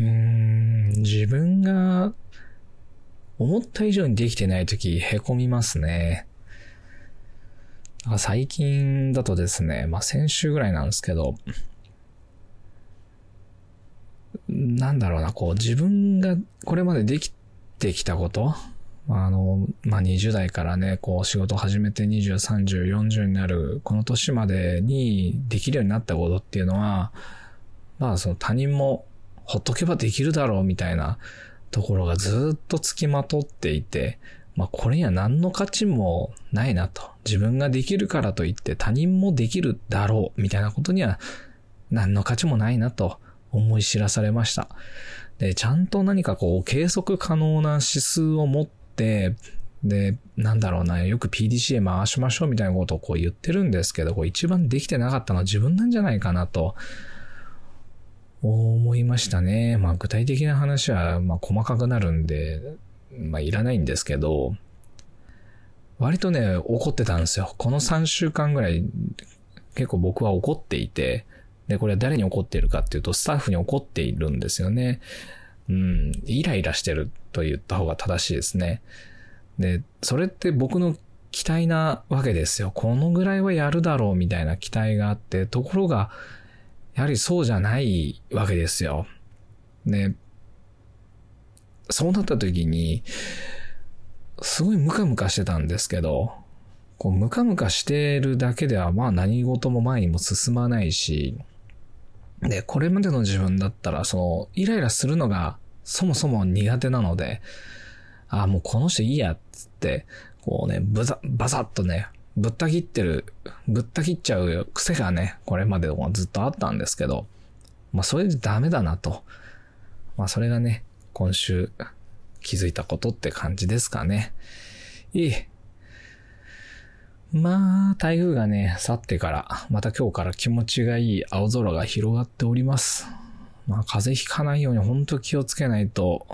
うーん、自分が思った以上にできてないとき、へこみますね。最近だとですね、まあ先週ぐらいなんですけど、なんだろうな、こう自分がこれまでできてきたことあの、まあ、20代からね、こう仕事始めて20、30、40になるこの年までにできるようになったことっていうのは、まあその他人もほっとけばできるだろうみたいなところがずっと付きまとっていて、まあこれには何の価値もないなと。自分ができるからといって他人もできるだろうみたいなことには何の価値もないなと思い知らされました。で、ちゃんと何かこう計測可能な指数を持って、で、なんだろうな、よく PDCA 回しましょうみたいなことをこう言ってるんですけど、こう一番できてなかったのは自分なんじゃないかなと思いましたね。まあ具体的な話はまあ細かくなるんで、まあいらないんですけど、割とね、怒ってたんですよ。この3週間ぐらい結構僕は怒っていて、で、これは誰に怒っているかっていうと、スタッフに怒っているんですよね。うん、イライラしてると言った方が正しいですね。で、それって僕の期待なわけですよ。このぐらいはやるだろうみたいな期待があって、ところが、やはりそうじゃないわけですよ。ね。そうなった時に、すごいムカムカしてたんですけど、こうムカムカしてるだけではまあ何事も前にも進まないし、で、これまでの自分だったら、その、イライラするのがそもそも苦手なので、ああ、もうこの人いいや、つって、こうね、ブザ、バサッとね、ぶった切ってる、ぶった切っちゃう癖がね、これまでもずっとあったんですけど、まあそれでダメだなと。まあそれがね、今週気づいたことって感じですかね。いい。まあ、台風がね、去ってから、また今日から気持ちがいい青空が広がっております。まあ、風邪ひかないように本当気をつけないと、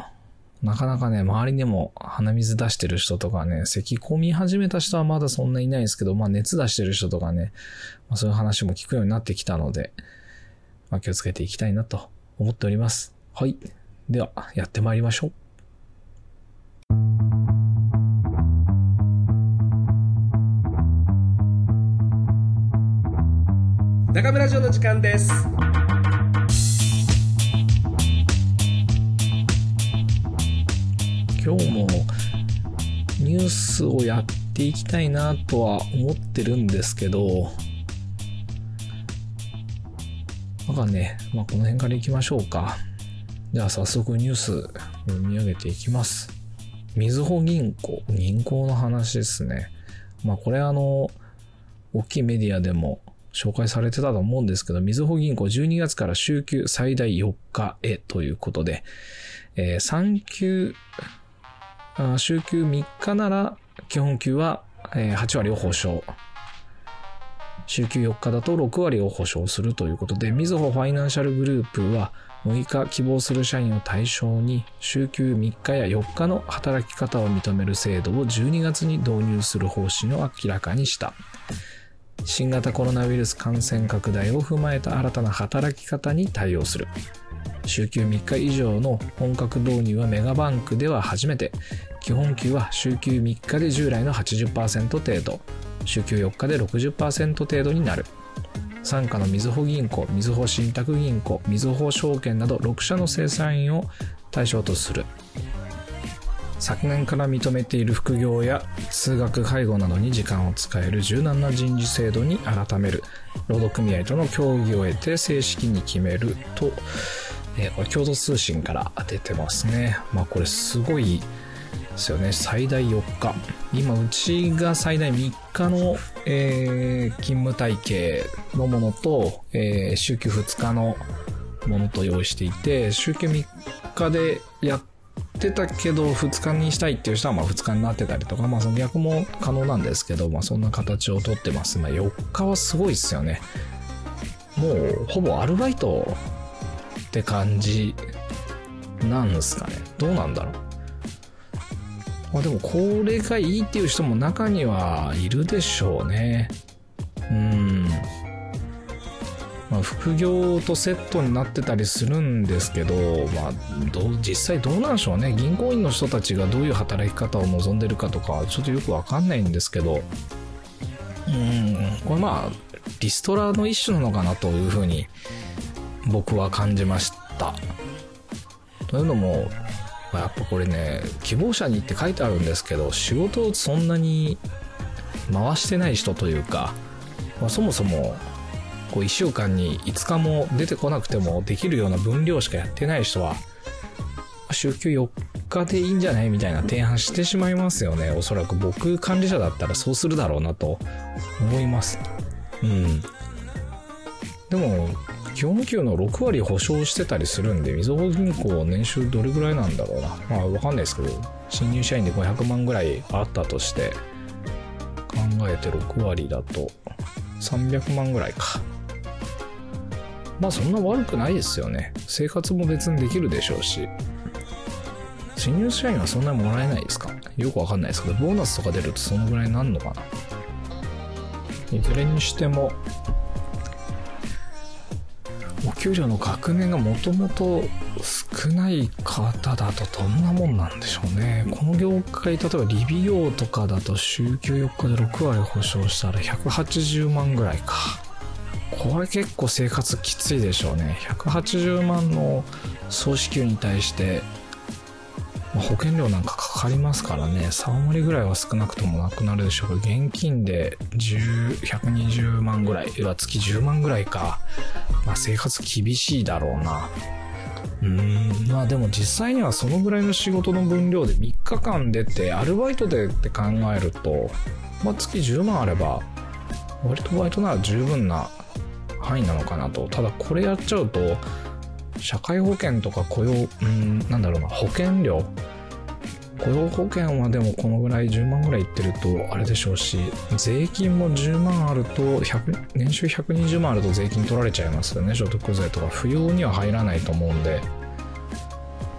なかなかね、周りでも鼻水出してる人とかね、咳込み始めた人はまだそんないないですけど、まあ熱出してる人とかね、まあ、そういう話も聞くようになってきたので、まあ気をつけていきたいなと思っております。はい。では、やってまいりましょう。中村城の時間です今日もニュースをやっていきたいなとは思ってるんですけど、なんかね、まあ、この辺から行きましょうか。では早速ニュース読み上げていきます。みずほ銀行、銀行の話ですね。まあこれあの、大きいメディアでも紹介されてたと思うんですけど、みずほ銀行12月から週休最大4日へということで、えー、3休、週休3日なら基本給は8割を保証。週休4日だと6割を保証するということで、みずほファイナンシャルグループは6日希望する社員を対象に週休3日や4日の働き方を認める制度を12月に導入する方針を明らかにした。新型コロナウイルス感染拡大を踏まえた新たな働き方に対応する。週休3日以上の本格導入はメガバンクでは初めて、基本給は週休3日で従来の80%程度、週休4日で60%程度になる。傘下のみずほ銀行、みずほ信託銀行、みずほ証券など6社の生産員を対象とする。昨年から認めている副業や通学介護などに時間を使える柔軟な人事制度に改める労働組合との協議を得て正式に決めると、えー、これ共同通信から出てますねまあこれすごいですよね最大4日今うちが最大3日の、えー、勤務体系のものと、えー、週休2日のものと用意していて週休3日でやってたけど、2日にしたいっていう人はまあ2日になってたりとか、まあその逆も可能なんですけど、まあそんな形をとってます。まあ4日はすごいっすよね。もうほぼアルバイトって感じなんすかね。どうなんだろう。まあでもこれがいいっていう人も中にはいるでしょうね。うん。まあ、副業とセットになってたりするんですけど、まあ、ど実際どうなんでしょうね銀行員の人たちがどういう働き方を望んでるかとかちょっとよくわかんないんですけどうんこれまあリストラの一種なのかなというふうに僕は感じましたというのもやっぱこれね希望者にって書いてあるんですけど仕事をそんなに回してない人というか、まあ、そもそもこう1週間に5日も出てこなくてもできるような分量しかやってない人は、週休4日でいいんじゃないみたいな提案してしまいますよね。おそらく僕管理者だったらそうするだろうなと思います。うん。でも、業務給の6割保証してたりするんで、みずほ銀行年収どれぐらいなんだろうな。まあわかんないですけど、新入社員で500万ぐらいあったとして、考えて6割だと300万ぐらいか。まあそんな悪くないですよね。生活も別にできるでしょうし。新入社員はそんなにもらえないですか？よくわかんないですけど、ボーナスとか出るとそのぐらいになるのかないずれにしても、給料の額面がもともと少ない方だとどんなもんなんでしょうね。この業界、例えばリビオとかだと週休4日で6割保証したら180万ぐらいか。これ結構生活きついでしょうね。180万の総支給に対して、保険料なんかかかりますからね、3割ぐらいは少なくともなくなるでしょうけど、現金で10、120万ぐらい、は月10万ぐらいか。まあ生活厳しいだろうな。うん、まあでも実際にはそのぐらいの仕事の分量で3日間出て、アルバイトでって考えると、まあ月10万あれば、割とバイトなら十分な範囲なのかなと。ただこれやっちゃうと、社会保険とか雇用、うん、なんだろうな、保険料？雇用保険はでもこのぐらい10万ぐらいいってるとあれでしょうし、税金も10万あると、年収120万あると税金取られちゃいますよね、所得税とか。不要には入らないと思うんで。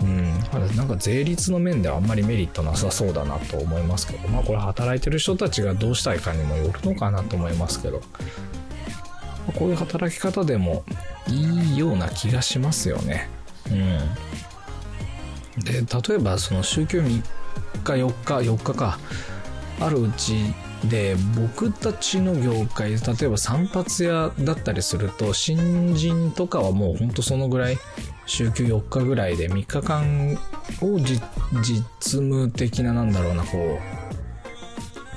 うん、なんか税率の面ではあんまりメリットなさそうだなと思いますけど、まあこれ働いてる人たちがどうしたいかにもよるのかなと思いますけど、こういう働き方でもいいような気がしますよね。うん。で、例えばその週休3日、4日、4日か、あるうちで僕たちの業界、例えば散髪屋だったりすると、新人とかはもうほんとそのぐらい、週休4日ぐらいで3日間を実務的ななんだろうな、こ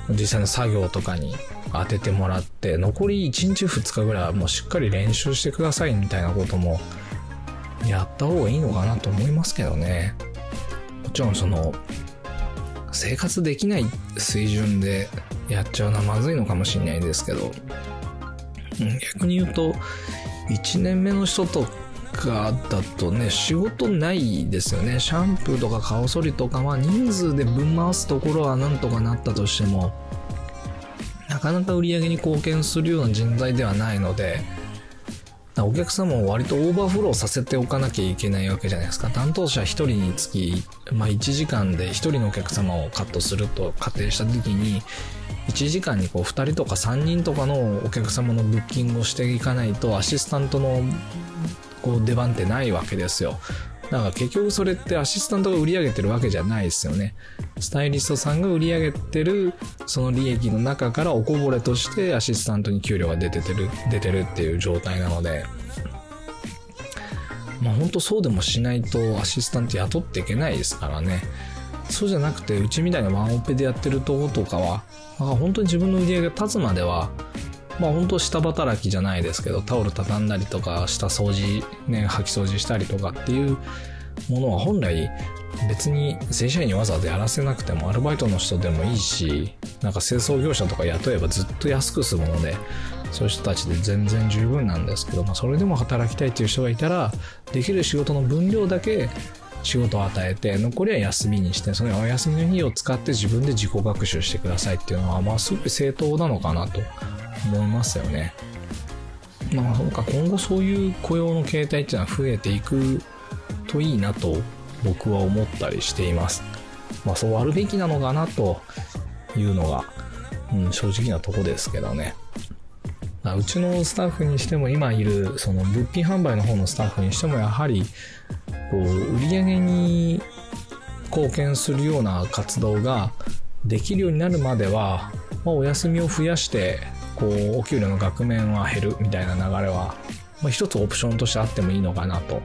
う、実際の作業とかに当ててもらって、残り1日2日ぐらいはもうしっかり練習してくださいみたいなこともやった方がいいのかなと思いますけどね。もちろんその、生活できない水準でやっちゃうのはまずいのかもしれないですけど、逆に言うと、1年目の人とかだとね、仕事ないですよね。シャンプーとか顔剃りとか、まあ人数で分回すところはなんとかなったとしても、かなか売り上げに貢献するような人材ではないので、お客様を割とオーバーフローさせておかなきゃいけないわけじゃないですか。担当者1人につき、まあ、1時間で1人のお客様をカットすると仮定した時に、1時間にこう2人とか3人とかのお客様のブッキングをしていかないとアシスタントのこう出番ってないわけですよ。だから結局それってアシスタントが売り上げてるわけじゃないですよね。スタイリストさんが売り上げてるその利益の中からおこぼれとしてアシスタントに給料が出ててる、出てるっていう状態なので、まあ本当そうでもしないとアシスタント雇っていけないですからね。そうじゃなくて、うちみたいなワンオペでやってるとことかは、本当に自分の売り上げが立つまでは、まあ本当下働きじゃないですけど、タオル畳んだりとか、下掃除、ね、掃き掃除したりとかっていうものは本来別に正社員にわざわざやらせなくてもアルバイトの人でもいいし、なんか清掃業者とか雇えばずっと安く済むので、そういう人たちで全然十分なんですけど、まあそれでも働きたいっていう人がいたら、できる仕事の分量だけ仕事を与えて、残りは休みにして、そのお休みの日を使って自分で自己学習してくださいっていうのは、まあすごい正当なのかなと思いますよね。まあ、なんか今後そういう雇用の形態っていうのは増えていくといいなと僕は思ったりしています。まあそうあるべきなのかなというのが、うん、正直なとこですけどね。うちのスタッフにしても今いるその物品販売の方のスタッフにしてもやはりこう売り上げに貢献するような活動ができるようになるまでは、まあ、お休みを増やしてこうお給料の額面は減るみたいな流れは、まあ、一つオプションとしてあってもいいのかなと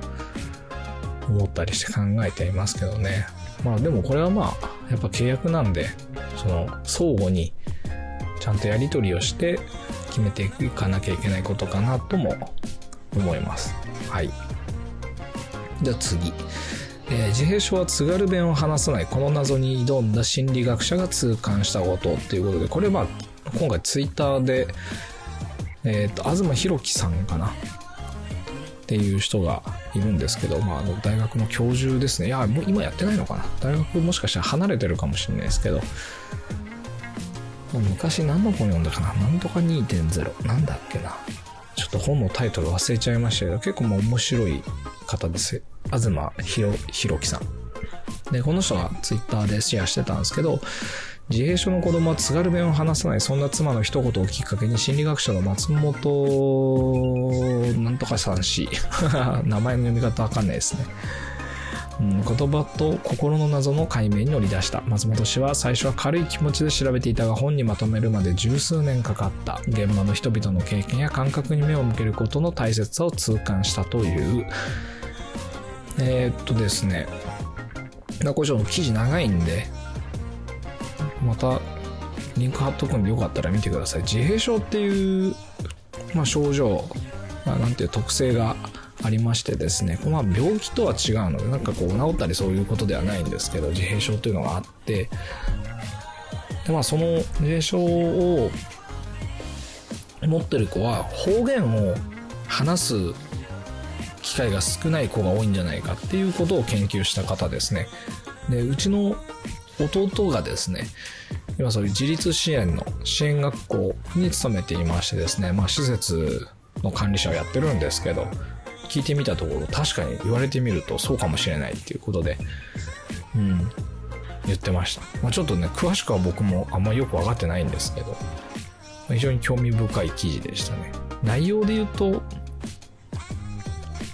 思ったりして考えていますけどね。まあでもこれはまあやっぱ契約なんでその相互にちゃんとやり取りをして決めていかなきゃいけないことかなとも思います。はい。じゃあ次。えー、自閉症は津軽弁を話さないこの謎に挑んだ心理学者が痛感したことっていうことでこれは今回ツイッターで、えっ、ー、と東博樹さんかなっていう人がいるんですけど、まあ、あの大学の教授ですね。いやもう今やってないのかな。大学もしかしたら離れてるかもしれないですけど昔何の本読んだかな。なんとか2.0なんだっけな。ちょっと本のタイトル忘れちゃいましたけど結構もう面白い方です。東ひろひろきさん。で、この人がツイッターでシェアしてたんですけど、自閉症の子供は津軽弁を話さないそんな妻の一言をきっかけに心理学者の松本なんとかさん氏 名前の読み方わかんないですね、うん、言葉と心の謎の解明に乗り出した。松本氏は最初は軽い気持ちで調べていたが本にまとめるまで十数年かかった。現場の人々の経験や感覚に目を向けることの大切さを痛感したという。えー、っとですね、これちょっと記事長いんで、またリンク貼っとくんでよかったら見てください。自閉症っていう、まあ、症状、まあ、なんていう特性がありましてですね、まあ、病気とは違うので、なんかこう治ったりそういうことではないんですけど、自閉症というのがあって、でまあ、その自閉症を持ってる子は方言を話す機会が少ない子が多いんじゃないかっていうことを研究した方ですね。で、うちの弟がですね、今そういう自立支援の支援学校に勤めていましてですね、まあ施設の管理者をやってるんですけど、聞いてみたところ確かに言われてみるとそうかもしれないっていうことで、うん、言ってました。まあ、ちょっとね、詳しくは僕もあんまよくわかってないんですけど、非常に興味深い記事でしたね。内容で言うと、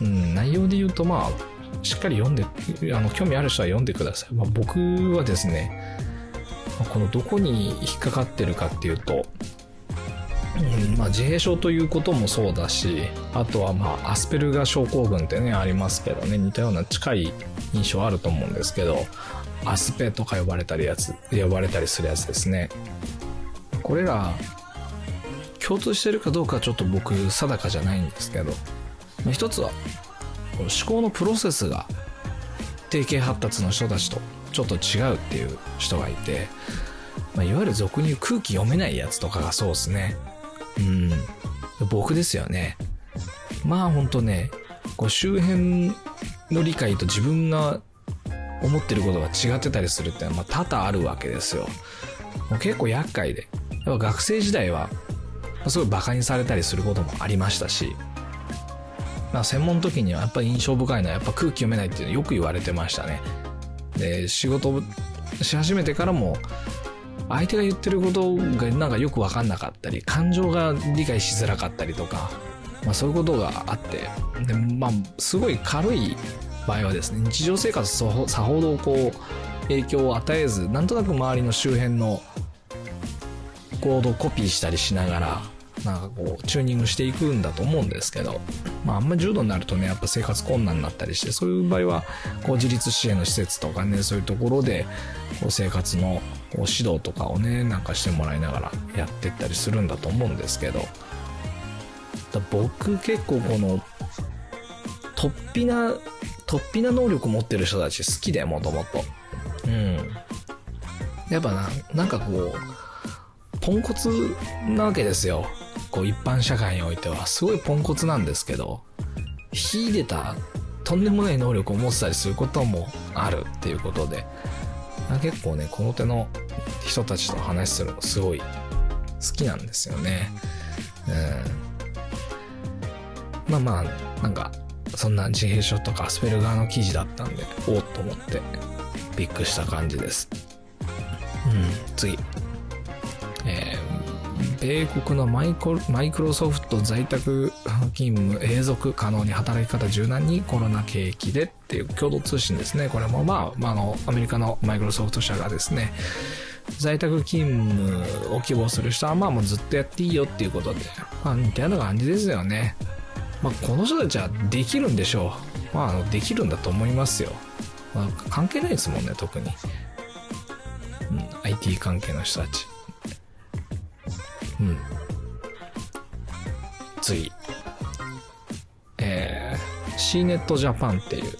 うん、内容で言うと、まあ、しっかり読んで、あの、興味ある人は読んでください。まあ、僕はですね、このどこに引っかかってるかっていうと、うんまあ、自閉症ということもそうだし、あとはまあ、アスペルガ症候群ってね、ありますけどね、似たような近い印象あると思うんですけど、アスペとか呼ばれたりやつ、呼ばれたりするやつですね。これら、共通してるかどうかちょっと僕定かじゃないんですけど、一つは思考のプロセスが定型発達の人たちとちょっと違うっていう人がいて、まあ、いわゆる俗に言う空気読めないやつとかがそうですね。うん。僕ですよね。まあほんとね、こう周辺の理解と自分が思ってることが違ってたりするってのはまあ多々あるわけですよ。もう結構厄介で。やっぱ学生時代は、すごい馬鹿にされたりすることもありましたし、まあ、専門の時にはやっぱり印象深いのはやっぱ空気読めないっていうのよく言われてましたね。で、仕事し始めてからも、相手が言ってることがなんかよくわかんなかったり、感情が理解しづらかったりとか、まあそういうことがあって、で、まあ、すごい軽い場合はですね、日常生活さほどこう、影響を与えず、なんとなく周りの周辺の行動をコピーしたりしながら、なんかこう、チューニングしていくんだと思うんですけど、まあ、あんま重度になるとね、やっぱ生活困難になったりして、そういう場合は、こう、自立支援の施設とかね、そういうところで、こう、生活のこう指導とかをね、なんかしてもらいながらやってったりするんだと思うんですけど、僕結構この、突飛な、突飛な能力持ってる人たち好きで、もともと。うん。やっぱな、なんかこう、ポンコツなわけですよ。こう一般社会においてはすごいポンコツなんですけど、秀でたとんでもない能力を持ってたりすることもあるっていうことで、結構ね、この手の人たちと話するのすごい好きなんですよね。うん。まあまあ、なんか、そんな自閉症とかアスペルガーの記事だったんで、おっと思ってびっくりした感じです。うん、次。米国のマイコマイクロソフト在宅勤務永続可能に働き方柔軟にコロナ景気でっていう共同通信ですね。これもまあ、まあ、の、アメリカのマイクロソフト社がですね、在宅勤務を希望する人はまあもうずっとやっていいよっていうことで、まあ似たような感じですよね。まあこの人たちはできるんでしょう。まあのできるんだと思いますよ。まあ関係ないですもんね、特に。うん、IT 関係の人たち。うん。次。えー、C ネットジャパンっていう。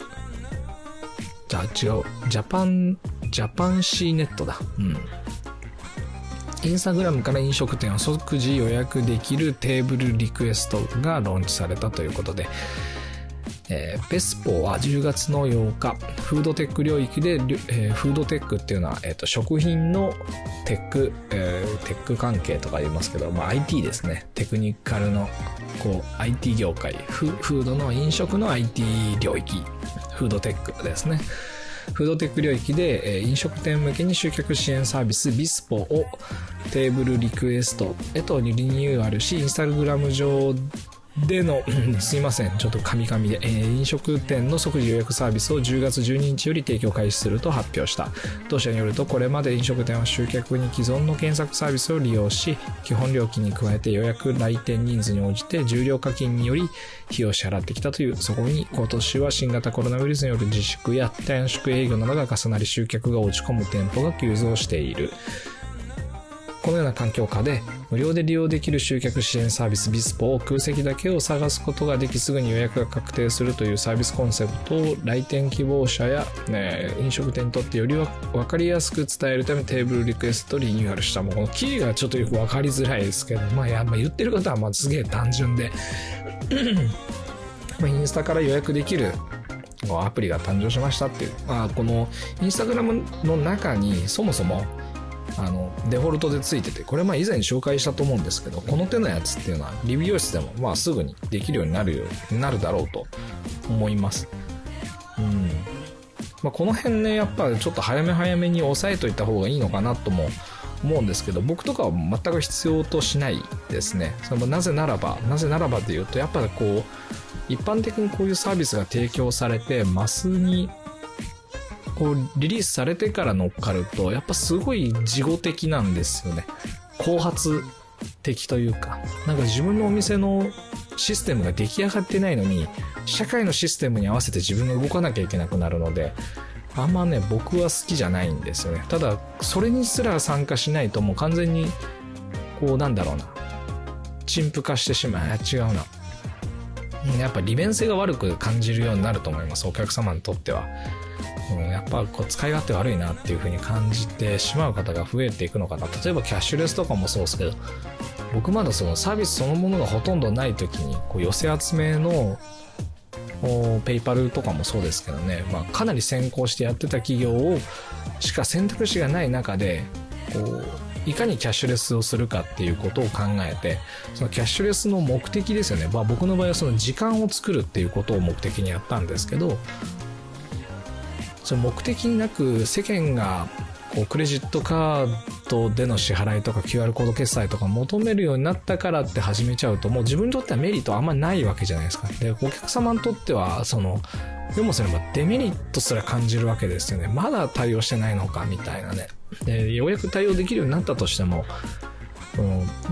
じゃあ違う。ジャパン、ジャパン C ネットだ。うん。インスタグラムから飲食店を即時予約できるテーブルリクエストがローンチされたということで、えー、ペスポは10月の8日、フードテック領域で、えー、フードテックっていうのは、え、ー、と、食品のテック、えー、テック関係とか言いますけど、まあ、IT ですね。テクニカルの、こう、IT 業界、フフードの飲食の IT 領域、フードテックですね。フードテック領域で、えー、飲食店向けに集客支援サービスビスポをテーブルリクエストへとリニューアルし、インスタグラム上での、すいません、ちょっとカミカミで、えー、飲食店の即時予約サービスを10月12日より提供開始すると発表した。当社によると、これまで飲食店は集客に既存の検索サービスを利用し、基本料金に加えて予約来店人数に応じて重量課金により費用を支払ってきたという、そこに今年は新型コロナウイルスによる自粛や短縮営業などが重なり集客が落ち込む店舗が急増している。このような環境下で無料で利用できる集客支援サービスビスポを空席だけを探すことができすぐに予約が確定するというサービスコンセプトを来店希望者や、ね、飲食店にとってより分かりやすく伝えるためテーブルリクエストリニューアルしたもうこのキーがちょっとよく分かりづらいですけどまあやっぱ言ってることはまあすげえ単純で。インスタから予約できる。アプリが誕生しましたっていう、まあ、このインスタグラムの中にそもそもあのデフォルトでついててこれまあ以前紹介したと思うんですけどこの手のやつっていうのはリビュー室でもまあすぐにできるようになるようになるだろうと思います。うん。まあ、この辺ねやっぱちょっと早め早めに押さえといた方がいいのかなとも思うんですけど僕とかは全く必要としないですね。そのなぜならばなぜならばというとやっぱこう一般的にこういうサービスが提供されてマスにこうリリースされてから乗っかるとやっぱすごい事後的なんですよね。後発的というか。なんか自分のお店のシステムが出来上がってないのに社会のシステムに合わせて自分が動かなきゃいけなくなるのであんまね僕は好きじゃないんですよね。ただそれにすら参加しないともう完全にこうなんだろうな。陳腐化してしまう。違うな。やっぱ利便性が悪く感じるようになると思います。お客様にとっては。うん、やっぱこう使い勝手悪いなっていう風に感じてしまう方が増えていくのかな。例えばキャッシュレスとかもそうですけど僕まだそのサービスそのものがほとんどない時にこう寄せ集めのペイパルとかもそうですけどね、まあ、かなり先行してやってた企業をしか選択肢がない中でこういかにキャッシュレスをするかっていうことを考えてそのキャッシュレスの目的ですよね、まあ、僕の場合はその時間を作るっていうことを目的にやったんですけどその目的になく世間がこうクレジットカードでの支払いとか QR コード決済とか求めるようになったからって始めちゃうともう自分にとってはメリットあんまないわけじゃないですか。で、お客様にとってはその、でもそれもデメリットすら感じるわけですよね。まだ対応してないのかみたいなね。で、ようやく対応できるようになったとしても、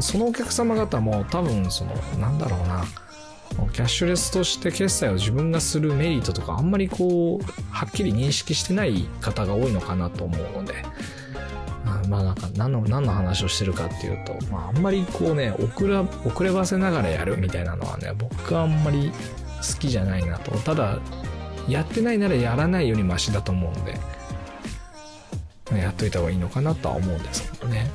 そのお客様方も多分その、なんだろうな、キャッシュレスとして決済を自分がするメリットとかあんまりこうはっきり認識してない方が多いのかなと思うので。まあなんか何の何の話をしてるかっていうと、まあ、あんまりこうね遅ら遅ればせながらやるみたいなのはね僕はあんまり好きじゃないなと。ただやってないならやらないよりマシだと思うんでやっといた方がいいのかなとは思うんですけどね。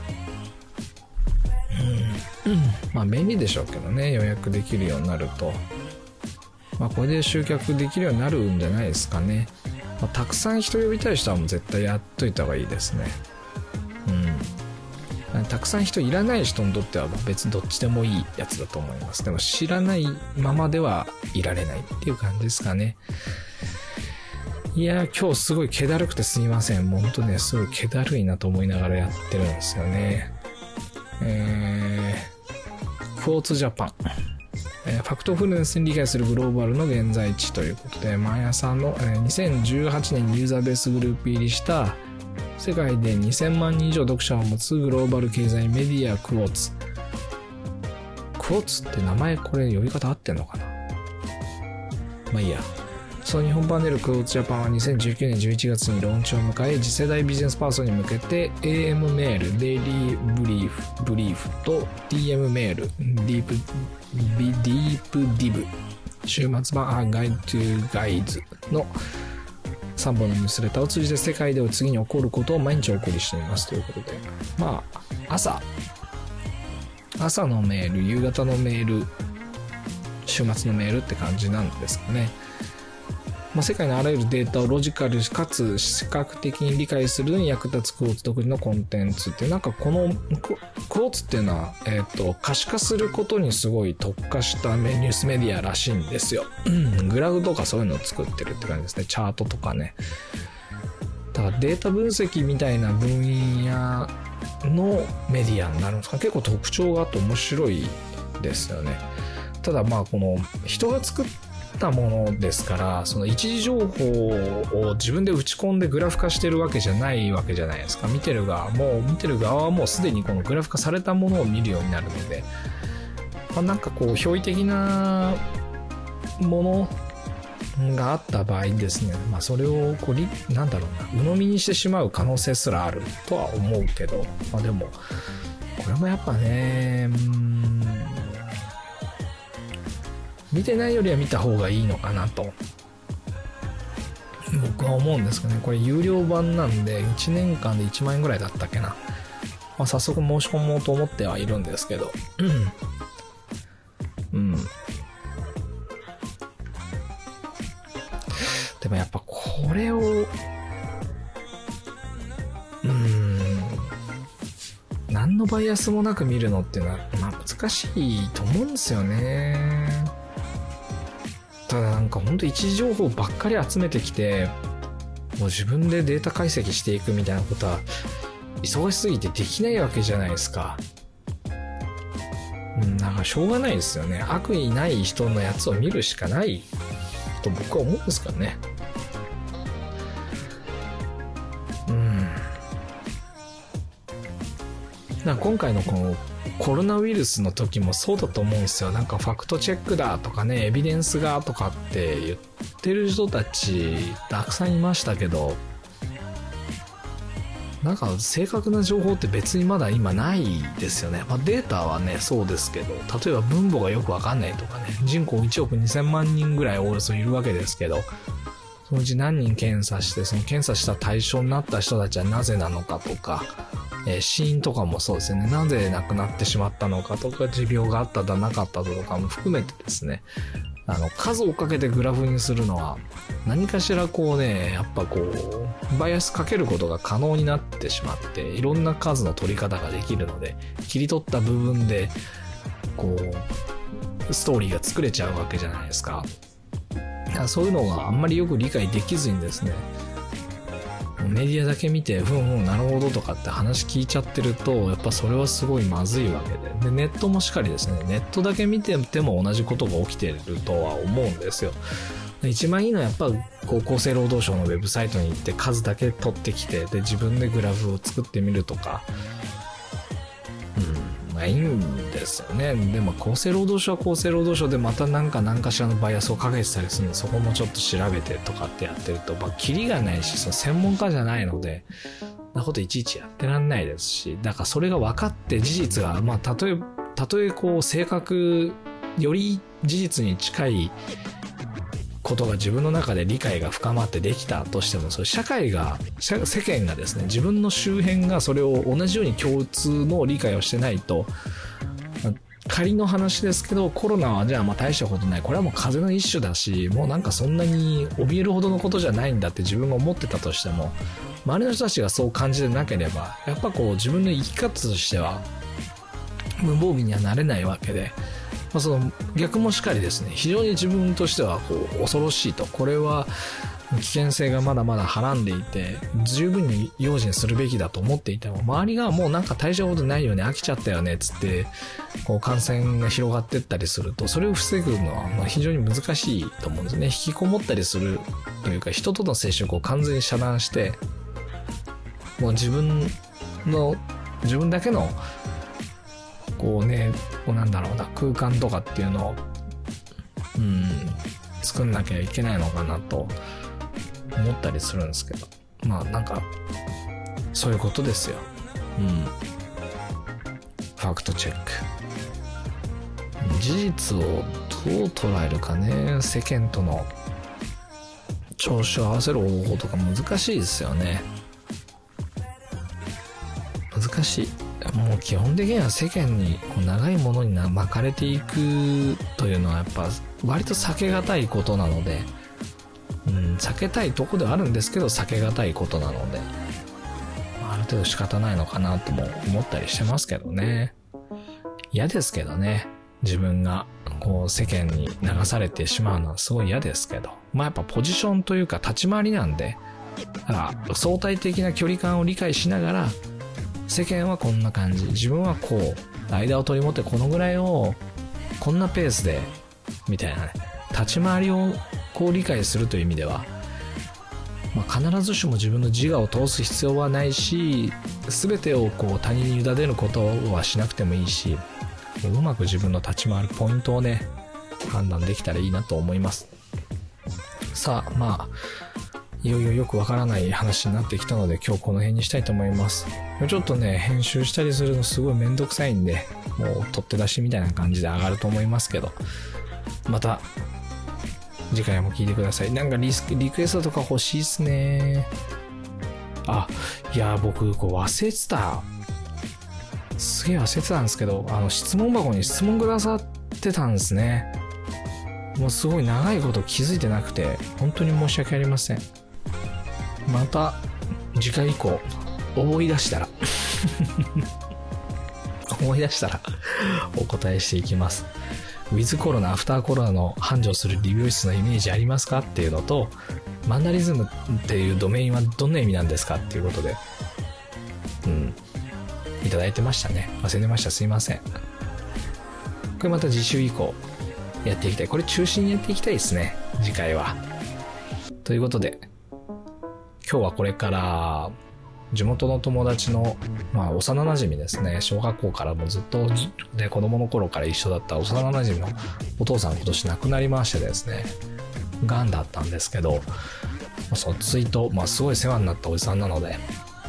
まあ便利でしょうけどね予約できるようになると。まあこれで集客できるようになるんじゃないですかね、まあ、たくさん人呼びたい人はもう絶対やっといた方がいいですね。うん。たくさん人いらない人にとっては別にどっちでもいいやつだと思います。でも知らないままではいられないっていう感じですかね。いや今日すごい気だるくてすみません。もうほんとね、すごい気だるいなと思いながらやってるんですよね。え、クォーツジャパン。えーファクトフルネスに理解するグローバルの現在地ということで、毎朝の、えー2018年にユーザーベースグループ入りした世界で2000万人以上読者を持つグローバル経済メディアクォーツ。クォーツって名前これ呼び方合ってんのかな？まあいいや。その日本パネルクォーツジャパンは2019年11月にローンチを迎え、次世代ビジネスパーソンに向けて AM メール、デイリーブリーフ、ブリーフと DM メール、ディープ、ディープディブ、週末版ガイドトゥガイズの3本のニュースレターを通じて世界では次に起こることを毎日お送りしていますということで、まあ、朝、朝のメール、夕方のメール、週末のメールって感じなんですかね。まあ、世界のあらゆるデータをロジカルかつ視覚的に理解するのに役立つクォーツ独自のコンテンツってなんかこのクォーツっていうのは、えっ、と可視化することにすごい特化したメニュースメディアらしいんですよ。グラフとかそういうのを作ってるって感じですね。チャートとかね。だからデータ分析みたいな分野のメディアになるんですか結構特徴があって面白いですよね。ただまあこの人が作ったものですからその一時情報を自分で打ち込んでグラフ化してるわけじゃないわけじゃないですか。見てる側もう見てる側はもうすでにこのグラフ化されたものを見るようになるので、まあ、なんかこう驚異的なものがあった場合にですね、まあ、それをこうなんだろうな鵜呑みにしてしまう可能性すらあるとは思うけど、まあ、でもこれもやっぱねうーん見てないよりは見た方がいいのかなと。僕は思うんですけどね。これ有料版なんで1年間で1万円ぐらいだったっけな、まあ、早速申し込もうと思ってはいるんですけど。うん。うん。でもやっぱこれをうーん。何のバイアスもなく見るのっていうのは、まあ、難しいと思うんですよね。ただなんかほんと一時情報ばっかり集めてきてもう自分でデータ解析していくみたいなことは忙しすぎてできないわけじゃないですか。うんだかしょうがないですよね。悪意ない人のやつを見るしかないと僕は思うんですからね。うん。なんか今回のこのコロナウイルスの時もそうだと思うんですよ。なんかファクトチェックだとかねエビデンスがとかって言ってる人たちたくさんいましたけどなんか正確な情報って別にまだ今ないですよね、まあ、データはねそうですけど例えば分母がよくわかんないとかね人口1億2000万人ぐらいおよそいるわけですけどそのうち何人検査してその検査した対象になった人たちはなぜなのかとかえー死因とかもそうですよね。なぜ亡くなってしまったのかとか、持病があっただなかったとかも含めてですね、あの、数をかけてグラフにするのは、何かしらこうね、やっぱこう、バイアスかけることが可能になってしまって、いろんな数の取り方ができるので、切り取った部分で、こう、ストーリーが作れちゃうわけじゃないですか。そういうのがあんまりよく理解できずにですね、メディアだけ見て、ふんふん、なるほどとかって話聞いちゃってると、やっぱそれはすごいまずいわけで。で、ネットもしっかりですね、ネットだけ見てても同じことが起きてるとは思うんですよ。一番いいのはやっぱこう厚生労働省のウェブサイトに行って数だけ取ってきてで自分でグラフを作ってみるとかうんまあいんですよね。でも厚生労働省は厚生労働省でまたなんか何かしらのバイアスをかけてたりするのでそこもちょっと調べてとかってやってるとまあキリがないしその専門家じゃないのでそんなこといちいちやってらんないです。しだからそれが分かって事実がまあたとえたとえこう正確より事実に近いことが自分の中で理解が深まってできたとしてもそれ社会が世間がですね自分の周辺がそれを同じように共通の理解をしてないと仮の話ですけどコロナはじゃあまあ大したことない。これはもう風邪の一種だしもうなんかそんなに怯えるほどのことじゃないんだって自分が思ってたとしても周りの人たちがそう感じてなければやっぱこう自分の生き方としては無防備にはなれないわけで、あ、その逆もしかりですね非常に自分としてはこう恐ろしいとこれは危険性がまだまだはらんでいて、十分に用心するべきだと思っていても、周りがもうなんか大したことないよね、飽きちゃったよねっ、つって、こう感染が広がってったりすると、それを防ぐのはま非常に難しいと思うんですね。引きこもったりするというか、人との接触を完全に遮断して、もう自分の、自分だけの、こうね、こうなんだろうな、空間とかっていうのを、うん、作んなきゃいけないのかなと思ったりするんですけど。まあなんか、そういうことですよ。うん。ファクトチェック。事実をどう捉えるかね、世間との調子を合わせる方法とか難しいですよね。難しい。もう基本的には世間にこう長いものに巻かれていくというのはやっぱ割と避けがたいことなので、うん、避けたいとこではあるんですけど避けがたいことなので、ある程度仕方ないのかなとも思ったりしてますけどね。嫌ですけどね。自分がこう世間に流されてしまうのはすごい嫌ですけど。まあやっぱポジションというか立ち回りなんで、だから相対的な距離感を理解しながら、世間はこんな感じ、自分はこう、間を取り持ってこのぐらいを、こんなペースで、みたいなね、立ち回りをこう理解するという意味では、まあ、必ずしも自分の自我を通す必要はないし全てをこう他人に委ねることはしなくてもいいしうまく自分の立ち回るポイントをね判断できたらいいなと思います。さあまあいよいよよくわからない話になってきたので今日この辺にしたいと思いますちょっとね編集したりするのすごいめんどくさいんでもう取って出しみたいな感じで上がると思いますけどまた次回も聞いてください。なんかリスリクエストとか欲しいっすね。あ、いや、僕、こう忘れてた。すげえ忘れてたんですけど、あの、質問箱に質問くださってたんですね。もうすごい長いこと気づいてなくて、本当に申し訳ありません。また、次回以降、思い出したら 思い出したらお答えしていきます。ウィズコロナ、アフターコロナの繁盛する理容室のイメージありますかっていうのと、マンダリズムっていうドメインはどんな意味なんですかっていうことで、うん、いただいてましたね。忘れてました。すいません。これまた次週以降やっていきたい。これ中心にやっていきたいですね。次回は。ということで、今日はこれから地元の友達の、まあ、幼馴染ですね。小学校からもずっと、ね、子供の頃から一緒だった幼馴染のお父さん今年亡くなりましてですね、癌だったんですけど、そのツイート、まあ、すごい世話になったおじさんなので、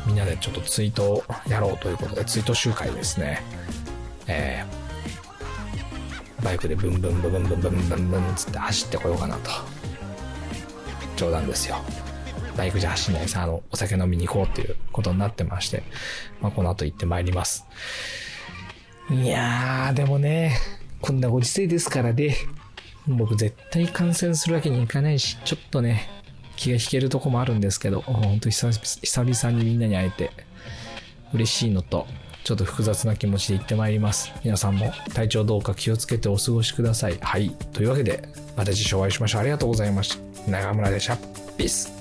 みんなでちょっとツイートをやろうということで、ツイート集会ですね。えー、バイクでブンブンブンブンブンブンブンブンつって走ってこようかなと。冗談ですよ。バイクじゃ走んないさ、あの、お酒飲みに行こうっていうことになってまして、まあ、この後行ってまいります。いやー、でもね、こんなご時世ですからね、僕絶対感染するわけにいかないし、ちょっとね、気が引けるとこもあるんですけど、本当久々にみんなに会えて、嬉しいのと、ちょっと複雑な気持ちで行ってまいります。皆さんも体調どうか気をつけてお過ごしください。はい。というわけで、また次週お会いしましょう。ありがとうございました。長村でした。ピース。